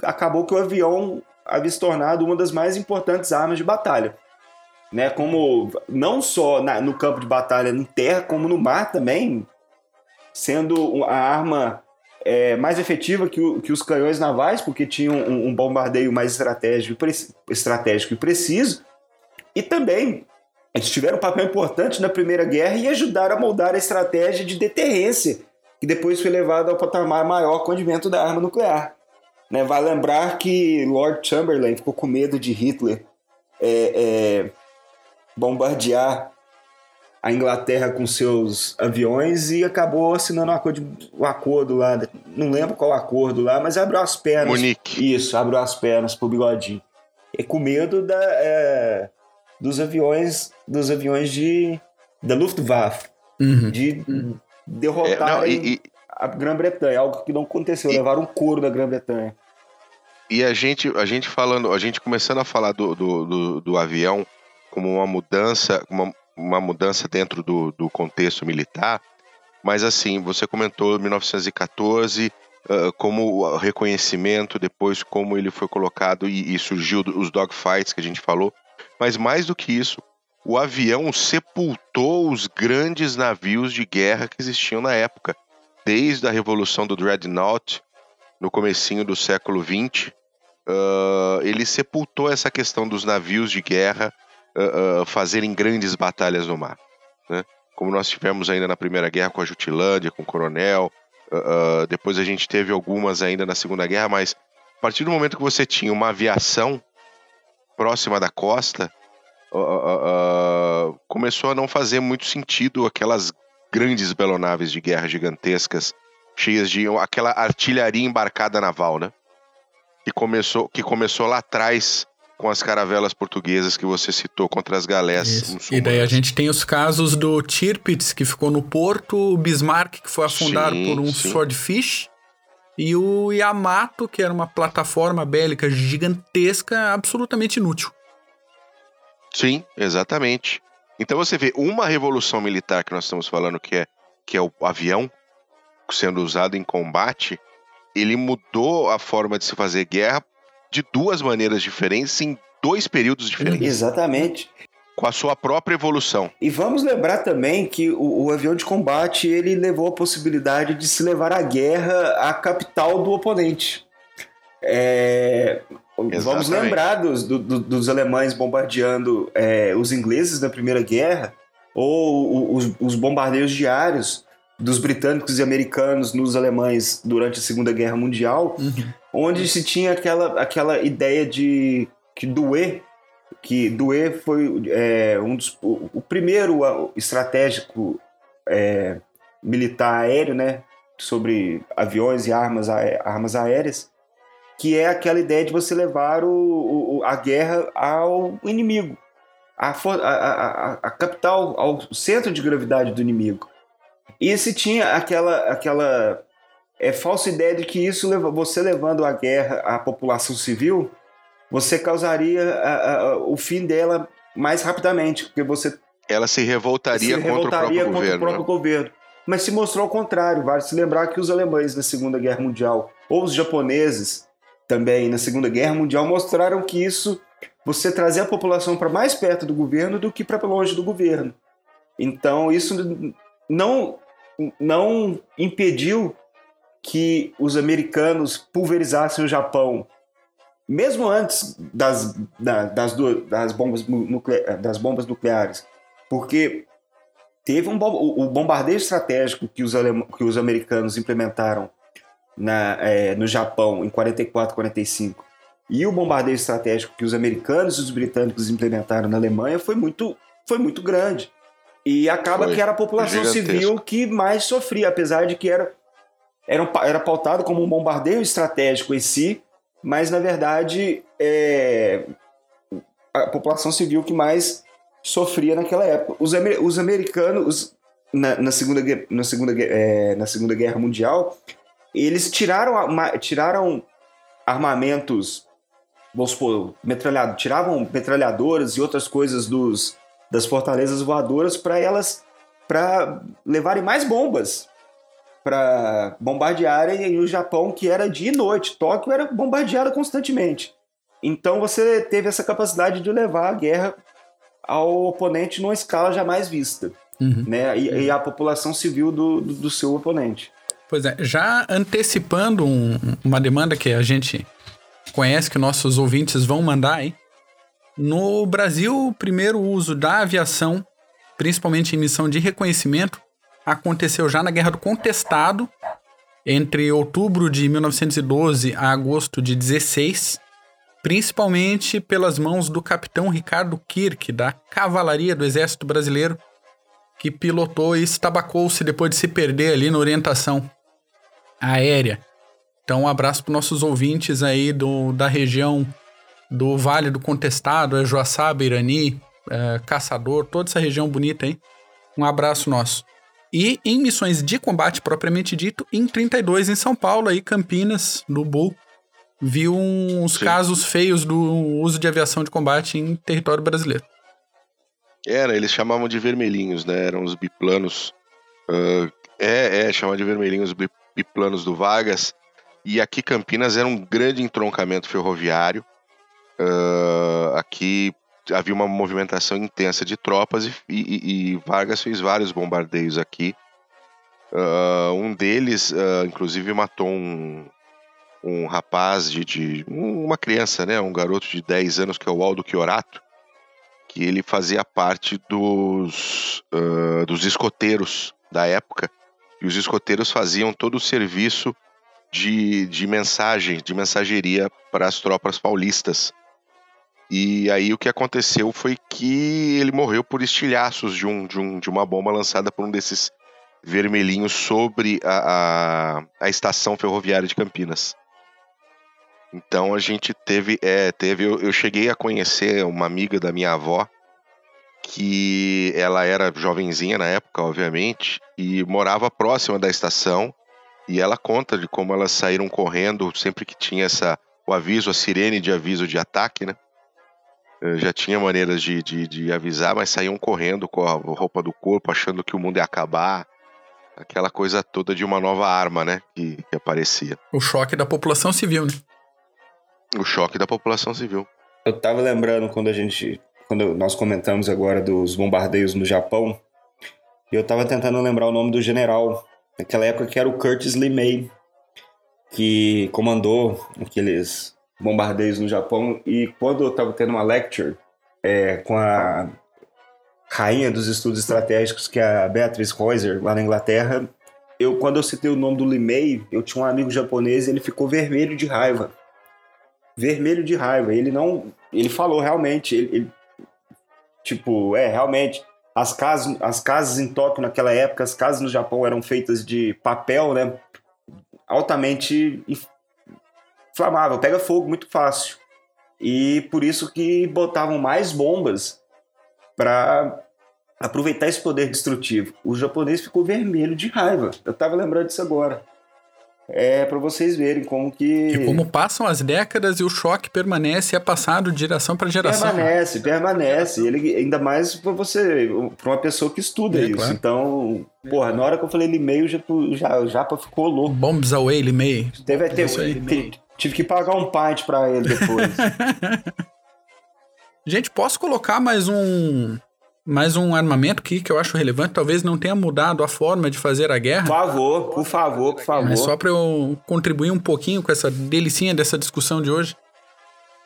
acabou que o avião havia se tornado uma das mais importantes armas de batalha. Né, como não só na, no campo de batalha em terra, como no mar também, sendo a arma é, mais efetiva que, o, que, os canhões navais, porque tinham um, um bombardeio mais estratégico, estratégico e preciso. E também eles tiveram um papel importante na Primeira Guerra e ajudaram a moldar a estratégia de deterrência, que depois foi levada ao patamar maior com o advento da arma nuclear. Né, vai lembrar que Lord Chamberlain ficou com medo de Hitler é, é, bombardear a Inglaterra com seus aviões e acabou assinando um acordo, um acordo lá, não lembro qual acordo lá, mas abriu as pernas. Munique. Isso, abriu as pernas pro bigodinho. E com medo da, é, dos aviões, dos aviões de da Luftwaffe, uhum. de derrotar é, a Grã-Bretanha, algo que não aconteceu, e, levaram um couro da Grã-Bretanha. E a gente, a gente falando, a gente começando a falar do, do, do, do avião como uma mudança, uma, uma mudança dentro do, do contexto militar, mas assim, você comentou 1914 uh, como o reconhecimento, depois como ele foi colocado e, e surgiu os dogfights que a gente falou, mas mais do que isso, o avião sepultou os grandes navios de guerra que existiam na época, desde a revolução do Dreadnought no comecinho do século XX, uh, ele sepultou essa questão dos navios de guerra uh, fazerem grandes batalhas no mar. Né? Como nós tivemos ainda na Primeira Guerra com a Jutilândia, com o Coronel, uh, depois a gente teve algumas ainda na Segunda Guerra, mas partir do momento que você tinha uma aviação próxima da costa, uh, uh, começou a não fazer muito sentido aquelas grandes belonaves de guerra gigantescas, cheias de aquela artilharia embarcada naval, né? Que começou, que começou lá atrás com as caravelas portuguesas que você citou contra as galés. E daí a gente tem os casos do Tirpitz, que ficou no porto, o Bismarck, que foi afundado sim, por um sim. swordfish, e o Yamato, que era uma plataforma bélica gigantesca, absolutamente inútil. Sim, exatamente. Então você vê uma revolução militar que nós estamos falando, que é, que é o avião sendo usado em combate, ele mudou a forma de se fazer guerra de duas maneiras diferentes em dois períodos diferentes. Exatamente. Com a sua própria evolução. E vamos lembrar também que o, o avião de combate ele levou a possibilidade de se levar a guerra à capital do oponente. É, vamos lembrar dos, do, dos alemães bombardeando é, os ingleses na Primeira Guerra, ou os, os bombardeios diários dos britânicos e americanos nos alemães durante a Segunda Guerra Mundial, uhum. onde se tinha aquela, aquela ideia de que Douai, que Douai foi é, um dos, o, o primeiro estratégico é, militar aéreo, né, sobre aviões e armas, armas aéreas, que é aquela ideia de você levar o, o a guerra ao inimigo, a, a, a, a capital, ao centro de gravidade do inimigo. E se tinha aquela, aquela é, falsa ideia de que isso, você levando a guerra à população civil, você causaria a, a, o fim dela mais rapidamente, porque você ela se revoltaria, se revoltaria contra, o próprio, contra governo, o próprio governo. Mas se mostrou ao contrário. Vale se lembrar que os alemães na Segunda Guerra Mundial, ou os japoneses também na Segunda Guerra Mundial, mostraram que isso, você trazer a população para mais perto do governo do que para longe do governo. Então, isso não não impediu que os americanos pulverizassem o Japão, mesmo antes das, das, das, bombas, das bombas nucleares, porque teve um o bombardeio estratégico que os, alem, que os americanos implementaram na, é, no Japão em 44, 45 e o bombardeio estratégico que os americanos e os britânicos implementaram na Alemanha foi muito, foi muito grande. E acaba Foi. que era a população Gigantesco. civil que mais sofria, apesar de que era, era, era pautado como um bombardeio estratégico em si, mas na verdade é a população civil que mais sofria naquela época. Os, os americanos, na, na, Segunda, na, segunda, é, na Segunda Guerra Mundial, eles tiraram, tiraram armamentos, vamos supor, metralhado, tiravam metralhadoras e outras coisas dos, das fortalezas voadoras para elas para levarem mais bombas para bombardearem o Japão que era dia e noite. Tóquio era bombardeada constantemente. Então você teve essa capacidade de levar a guerra ao oponente numa escala jamais vista, uhum. né? E, e, a população civil do, do, do, seu oponente. Pois é, já antecipando um, uma demanda que a gente conhece que nossos ouvintes vão mandar, hein? No Brasil, o primeiro uso da aviação, principalmente em missão de reconhecimento, aconteceu já na Guerra do Contestado, entre outubro de 1912 a agosto de 16, principalmente pelas mãos do capitão Ricardo Kirk, da Cavalaria do Exército Brasileiro, que pilotou e estabacou-se depois de se perder ali na orientação aérea. Então, um abraço para nossos ouvintes aí do, da região do Vale do Contestado, é Joaçaba, Irani, é, Caçador, toda essa região bonita aí. Um abraço nosso. E em missões de combate propriamente dito, em 32 em São Paulo, aí Campinas, no Bull, viu uns Sim. casos feios do uso de aviação de combate em território brasileiro. Era, eles chamavam de vermelhinhos, né? Eram os biplanos. Uh, é, é, chamavam de vermelhinhos biplanos do Vargas. E aqui Campinas era um grande entroncamento ferroviário. Uh, aqui havia uma movimentação intensa de tropas e, e, e Vargas fez vários bombardeios aqui. Uh, um deles, uh, inclusive, matou um, um rapaz de, de, uma criança, né, um garoto de 10 anos que é o Aldo Chiorato, que ele fazia parte dos, dos escoteiros da época. E os escoteiros faziam todo o serviço de, de mensagem, de mensageria para as tropas paulistas. E aí o que aconteceu foi que ele morreu por estilhaços de, um, de, um, de uma bomba lançada por um desses vermelhinhos sobre a, a, a estação ferroviária de Campinas. Então a gente teve, é, teve, eu, eu, cheguei a conhecer uma amiga da minha avó que ela era jovenzinha na época, obviamente, e morava próxima da estação. E ela conta de como elas saíram correndo sempre que tinha essa o aviso, a sirene de aviso de ataque, né? Eu já tinha maneiras de, de, de, avisar, mas saíam correndo com a roupa do corpo, achando que o mundo ia acabar. Aquela coisa toda de uma nova arma, né? Que, que aparecia. O choque da população civil, né? O choque da população civil. Eu tava lembrando quando a gente quando nós comentamos agora dos bombardeios no Japão, eu estava tentando lembrar o nome do general, naquela época que era o Curtis LeMay, que comandou aqueles bombardeios no Japão. E quando eu estava tendo uma lecture é, com a rainha dos estudos estratégicos, que é a Beatrice Reuser, lá na Inglaterra, eu quando eu citei o nome do Limei, eu tinha um amigo japonês e ele ficou vermelho de raiva. Vermelho de raiva. Ele não. Ele falou realmente. Ele, ele Tipo, é, realmente, as casas, as casas em Tóquio naquela época, as casas no Japão eram feitas de papel, né? Altamente inflamável, pega fogo muito fácil. E por isso que botavam mais bombas para aproveitar esse poder destrutivo. O japonês ficou vermelho de raiva. Eu tava lembrando disso agora é para vocês verem como que. E como passam as décadas e o choque permanece e é passado de geração para geração. Permanece, permanece. Ele ainda mais para você, para uma pessoa que estuda é, isso. Claro. Então, porra, na hora que eu falei e-mail, já, já, já ficou louco. Bombs away, e-mail. Teve ter, tive que pagar um pint para ele depois. Gente, posso colocar mais um mais um armamento aqui que eu acho relevante, talvez não tenha mudado a forma de fazer a guerra. Por favor, por favor, por favor. Mas só para eu contribuir um pouquinho com essa delicinha dessa discussão de hoje.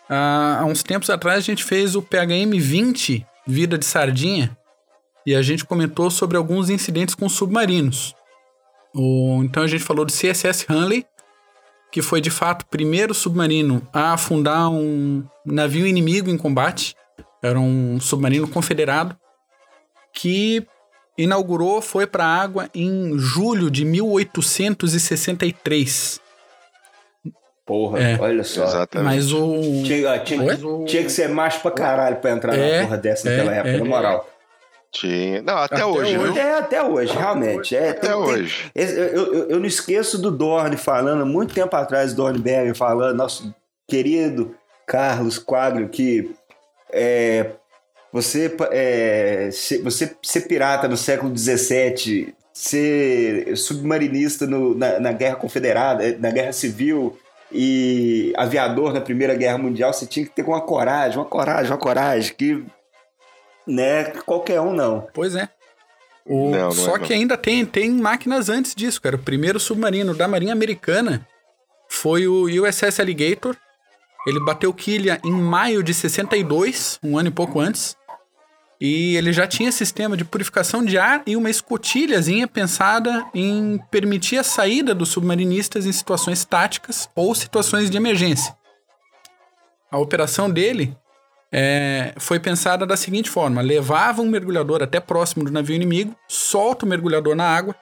Ah, há uns tempos atrás a gente fez o PHM 20, Vida de Sardinha, e a gente comentou sobre alguns incidentes com submarinos. O, então a gente falou do CSS Hanley, que foi de fato o primeiro submarino a afundar um navio inimigo em combate. Era um submarino confederado que inaugurou, foi para a água em julho de 1863. Porra, é. olha só. Exatamente. Mas o. Tinha, tinha, o... tinha, que ser macho pra caralho pra entrar é, na porra dessa é, naquela época, é, na moral. Tinha. Não, até, até hoje, hoje, viu? É, até hoje, realmente. É, até tem, hoje. Tem, eu, eu, eu, não esqueço do Dorne falando, muito tempo atrás, Dorne Berger falando, nosso querido Carlos Quadro, que é, você, é, você ser pirata no século XVII, ser submarinista no, na, na Guerra Confederada, na Guerra Civil e aviador na Primeira Guerra Mundial, você tinha que ter uma coragem, uma coragem, uma coragem que né, qualquer um não. Pois é. O, não, não só é, que ainda tem, tem máquinas antes disso, cara. O primeiro submarino da Marinha Americana foi o USS Alligator. Ele bateu quilha em maio de 62, um ano e pouco antes. E ele já tinha sistema de purificação de ar e uma escotilhazinha pensada em permitir a saída dos submarinistas em situações táticas ou situações de emergência. A operação dele é, foi pensada da seguinte forma: levava um mergulhador até próximo do navio inimigo, solta o mergulhador na água,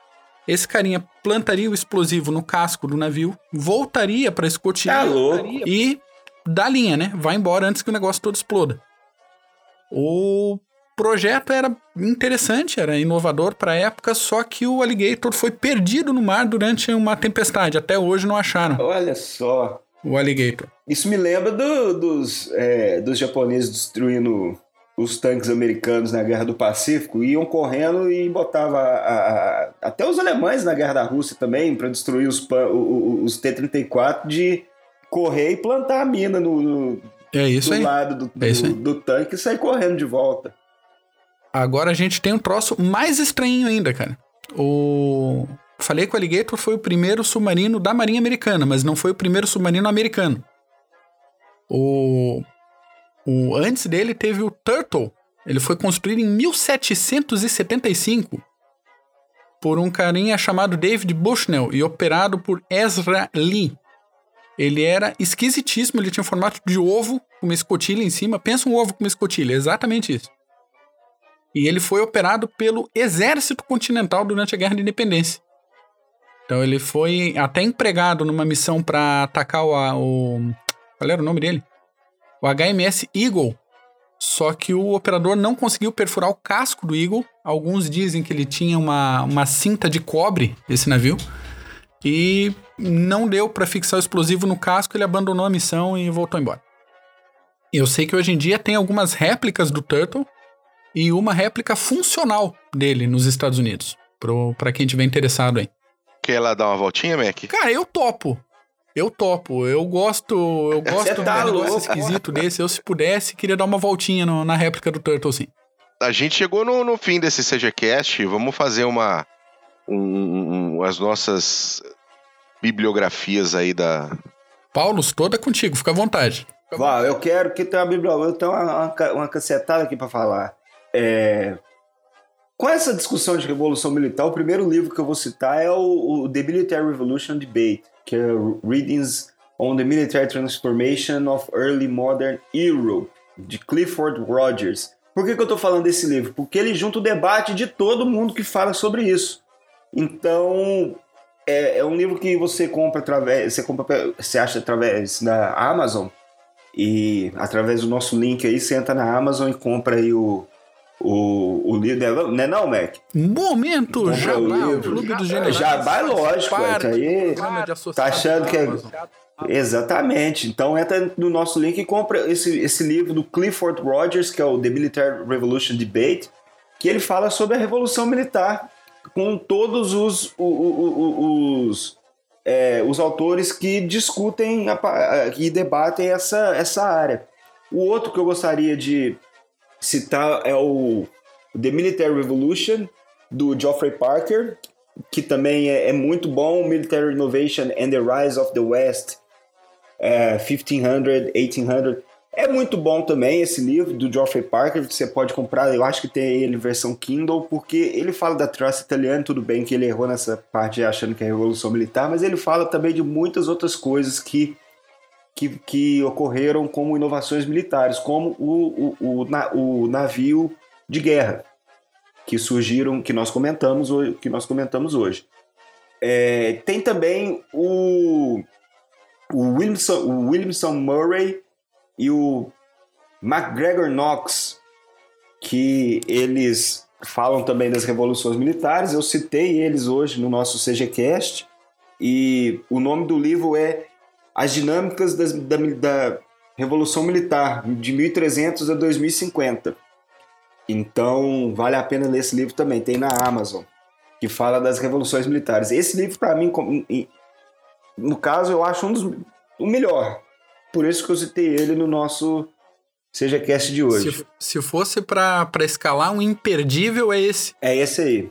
esse carinha plantaria o explosivo no casco do navio, voltaria para a escotilha tá e dá linha, né? Vai embora antes que o negócio todo exploda. O projeto era interessante, era inovador para a época, só que o Alligator foi perdido no mar durante uma tempestade. Até hoje não acharam. Olha só. O Alligator. Isso me lembra do, dos, é, dos japoneses destruindo os tanques americanos na Guerra do Pacífico, iam correndo e botava a, a, até os alemães na Guerra da Rússia também, para destruir os, os, os T-34, de correr e plantar a mina no, no é isso do aí. lado do, do, é do, do tanque e sair correndo de volta. Agora a gente tem um troço mais estranho ainda, cara. O. Falei que o Alligator foi o primeiro submarino da Marinha Americana, mas não foi o primeiro submarino americano. O. o... Antes dele teve o Turtle. Ele foi construído em 1775. por um carinha chamado David Bushnell e operado por Ezra Lee. Ele era esquisitíssimo, ele tinha um formato de ovo com uma escotilha em cima. Pensa um ovo com uma escotilha, exatamente isso. E ele foi operado pelo Exército Continental durante a Guerra de Independência. Então ele foi até empregado numa missão para atacar o, o. Qual era o nome dele? O HMS Eagle. Só que o operador não conseguiu perfurar o casco do Eagle. Alguns dizem que ele tinha uma, uma cinta de cobre, esse navio. E não deu para fixar o explosivo no casco, ele abandonou a missão e voltou embora. Eu sei que hoje em dia tem algumas réplicas do Turtle e uma réplica funcional dele nos Estados Unidos. Para quem tiver interessado aí. Quer lá dar uma voltinha, Mac? Cara, eu topo. Eu topo. Eu gosto. Eu gosto tá do louco. esquisito desse. Eu, se pudesse, queria dar uma voltinha no, na réplica do Turtle, sim. A gente chegou no, no fim desse CGCast. Vamos fazer uma. Um, um, as nossas bibliografias aí da. Paulo, toda contigo, fica à vontade. Vá, eu quero que tenha uma bibliografia, eu tenho uma, uma, uma cacetada aqui para falar. É, com essa discussão de revolução militar, o primeiro livro que eu vou citar é o, o The Military Revolution Debate, que é Readings on the Military Transformation of Early Modern Europe, de Clifford Rogers. Por que, que eu estou falando desse livro? Porque ele junta o debate de todo mundo que fala sobre isso. Então, é, é um livro que você compra através, você compra, você acha através da Amazon e através do nosso link aí, você entra na Amazon e compra aí o, o, o livro, né não, Mac? Momento Compra Jabá, o livro. Clube dos Generais. Jabá é lógico, é que aí tá achando que é... Exatamente. Então entra no nosso link e compra esse, esse livro do Clifford Rogers, que é o The Military Revolution Debate, que ele fala sobre a Revolução Militar, com todos os, o- o- o- os, é, os autores que discutem e debatem essa, essa área. O outro que eu gostaria de citar é o The Military Revolution, do Geoffrey Parker, que também é, é muito bom, Military Innovation and the Rise of the West, é, 1500, 1800. É muito bom também esse livro do Geoffrey Parker, que você pode comprar, eu acho que tem ele em versão Kindle, porque ele fala da traça italiana, tudo bem que ele errou nessa parte achando que é Revolução Militar, mas ele fala também de muitas outras coisas que, que, que ocorreram como inovações militares, como o, o, o, o navio de guerra, que surgiram, que nós comentamos hoje. Que nós comentamos hoje. É, tem também o, o, Williamson, o Williamson Murray e o MacGregor Knox, que eles falam também das revoluções militares. Eu citei eles hoje no nosso CGCast. E o nome do livro é As Dinâmicas das- da, da Revolução Militar, de 1300 a 2050. Então, vale a pena ler esse livro também. Tem na Amazon, que fala das revoluções militares. Esse livro, para mim, no caso, eu acho um dos o melhor. Por isso que eu citei ele no nosso Seja Cast de hoje. Se, se fosse pra escalar um imperdível, é esse. É esse aí.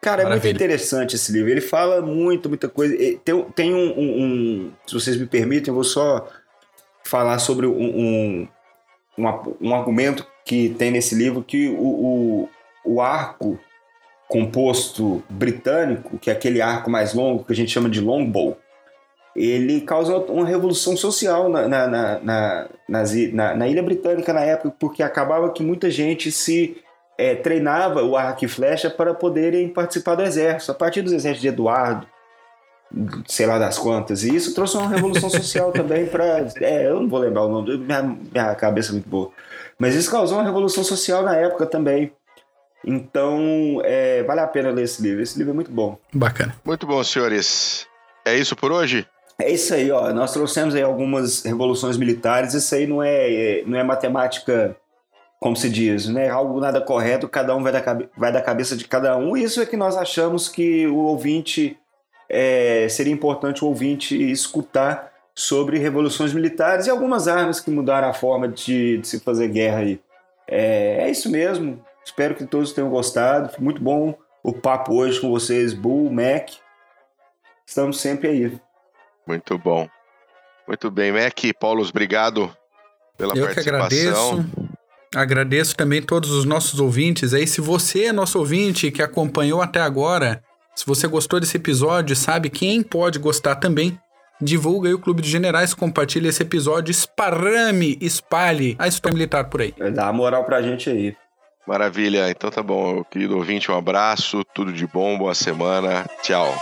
Cara, é muito Maravilha. interessante esse livro. Ele fala muito, muita coisa. Tem, tem um, um- um- Se vocês me permitem, eu vou só falar sobre um, um, um, um argumento que tem nesse livro que o, o, o arco composto britânico, que é aquele arco mais longo que a gente chama de longbow, ele causa uma revolução social na, na, na, na, na- na ilha britânica na época, porque acabava que muita gente se é, treinava o arco e flecha para poderem participar do exército, a partir dos exércitos de Eduardo, sei lá das quantas. E isso trouxe uma revolução social também para. É, eu não vou lembrar o nome, minha, minha cabeça é muito boa. Mas isso causou uma revolução social na época também. Então, é, vale a pena ler esse livro. Esse livro é muito bom. Bacana. Muito bom, senhores. É isso por hoje? É isso aí, ó. Nós trouxemos aí algumas revoluções militares. Isso aí não é, é- não é matemática, como se diz, não é algo nada correto. Cada um vai da, cabe- vai da cabeça de cada um. Isso é que nós achamos que o ouvinte é, seria importante o ouvinte escutar sobre revoluções militares e algumas armas que mudaram a forma de, de se fazer guerra aí. É, é isso mesmo. Espero que todos tenham gostado. Foi muito bom o papo hoje com vocês, Bull, Mac. Estamos sempre aí. Muito bom. Muito bem, Mac. Paulos, obrigado pela Eu que participação. agradeço. Agradeço também todos os nossos ouvintes aí. Se você é nosso ouvinte que acompanhou até agora, Se você gostou desse episódio, sabe quem pode gostar também? Divulga aí o Clube de Generais, compartilhe esse episódio, esparrame, espalhe a história militar por aí. Dá uma moral pra gente aí. Maravilha, então tá bom, querido ouvinte, um abraço, tudo de bom, boa semana, tchau.